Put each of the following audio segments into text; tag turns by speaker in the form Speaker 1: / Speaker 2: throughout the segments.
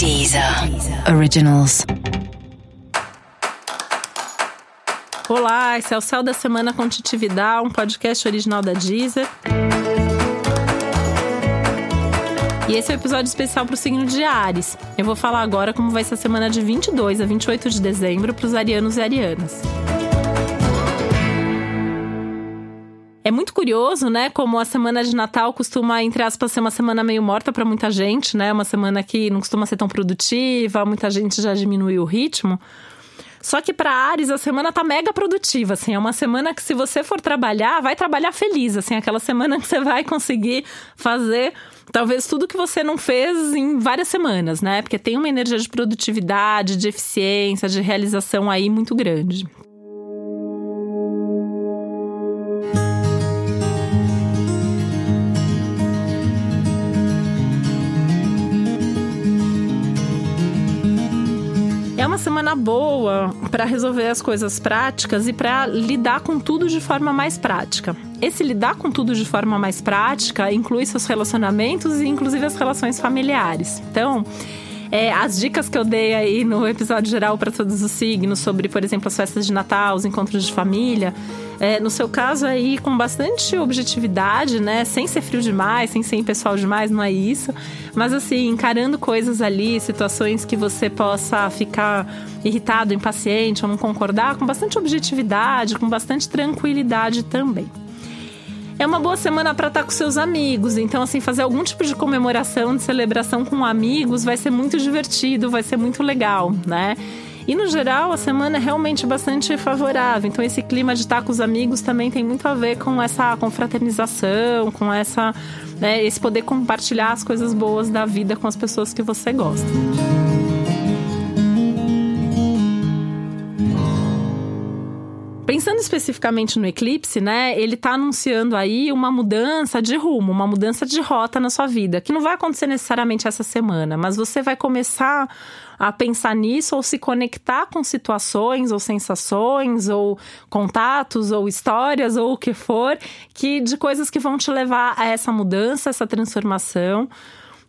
Speaker 1: Deezer Originals.
Speaker 2: Olá, esse é o Céu da Semana com Titividade, um podcast original da Deezer. E esse é o um episódio especial para o signo de Ares. Eu vou falar agora como vai ser a semana de 22 a 28 de dezembro para os arianos e arianas. É muito curioso, né, como a semana de Natal costuma, entre aspas, ser uma semana meio morta para muita gente, né? Uma semana que não costuma ser tão produtiva, muita gente já diminuiu o ritmo. Só que para Ares a semana tá mega produtiva, assim, é uma semana que se você for trabalhar, vai trabalhar feliz, assim, aquela semana que você vai conseguir fazer talvez tudo que você não fez em várias semanas, né? Porque tem uma energia de produtividade, de eficiência, de realização aí muito grande. Uma semana boa para resolver as coisas práticas e para lidar com tudo de forma mais prática. Esse lidar com tudo de forma mais prática inclui seus relacionamentos e inclusive as relações familiares. Então, é, as dicas que eu dei aí no episódio geral para todos os signos sobre, por exemplo, as festas de Natal, os encontros de família, é, no seu caso aí com bastante objetividade, né? Sem ser frio demais, sem ser impessoal demais, não é isso. Mas assim, encarando coisas ali, situações que você possa ficar irritado, impaciente ou não concordar, com bastante objetividade, com bastante tranquilidade também. É uma boa semana para estar com seus amigos. Então, assim, fazer algum tipo de comemoração, de celebração com amigos vai ser muito divertido, vai ser muito legal, né? E no geral, a semana é realmente bastante favorável. Então, esse clima de estar com os amigos também tem muito a ver com essa confraternização, com essa, né, esse poder compartilhar as coisas boas da vida com as pessoas que você gosta. Pensando especificamente no eclipse, né, ele está anunciando aí uma mudança de rumo, uma mudança de rota na sua vida, que não vai acontecer necessariamente essa semana, mas você vai começar a pensar nisso ou se conectar com situações ou sensações ou contatos ou histórias ou o que for, que de coisas que vão te levar a essa mudança, essa transformação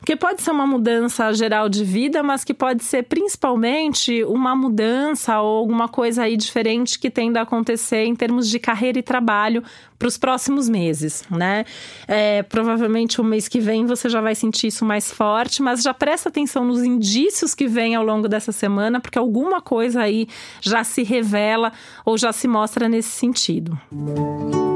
Speaker 2: que pode ser uma mudança geral de vida, mas que pode ser principalmente uma mudança ou alguma coisa aí diferente que tenda a acontecer em termos de carreira e trabalho para os próximos meses, né? É, provavelmente o mês que vem você já vai sentir isso mais forte, mas já presta atenção nos indícios que vêm ao longo dessa semana, porque alguma coisa aí já se revela ou já se mostra nesse sentido. Música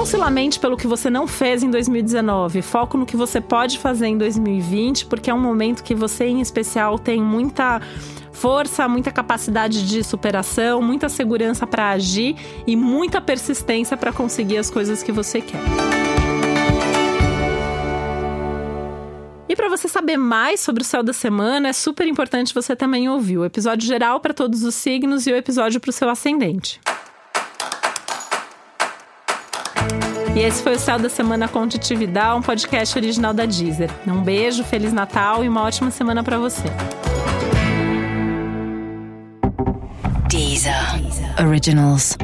Speaker 2: Não se lamente pelo que você não fez em 2019. Foco no que você pode fazer em 2020, porque é um momento que você, em especial, tem muita força, muita capacidade de superação, muita segurança para agir e muita persistência para conseguir as coisas que você quer. E para você saber mais sobre o céu da semana, é super importante você também ouvir o episódio geral para todos os signos e o episódio para o seu ascendente. E esse foi o Céu da Semana com Titividade, um podcast original da Deezer. Um beijo, Feliz Natal e uma ótima semana para você.
Speaker 1: Deezer. Originals.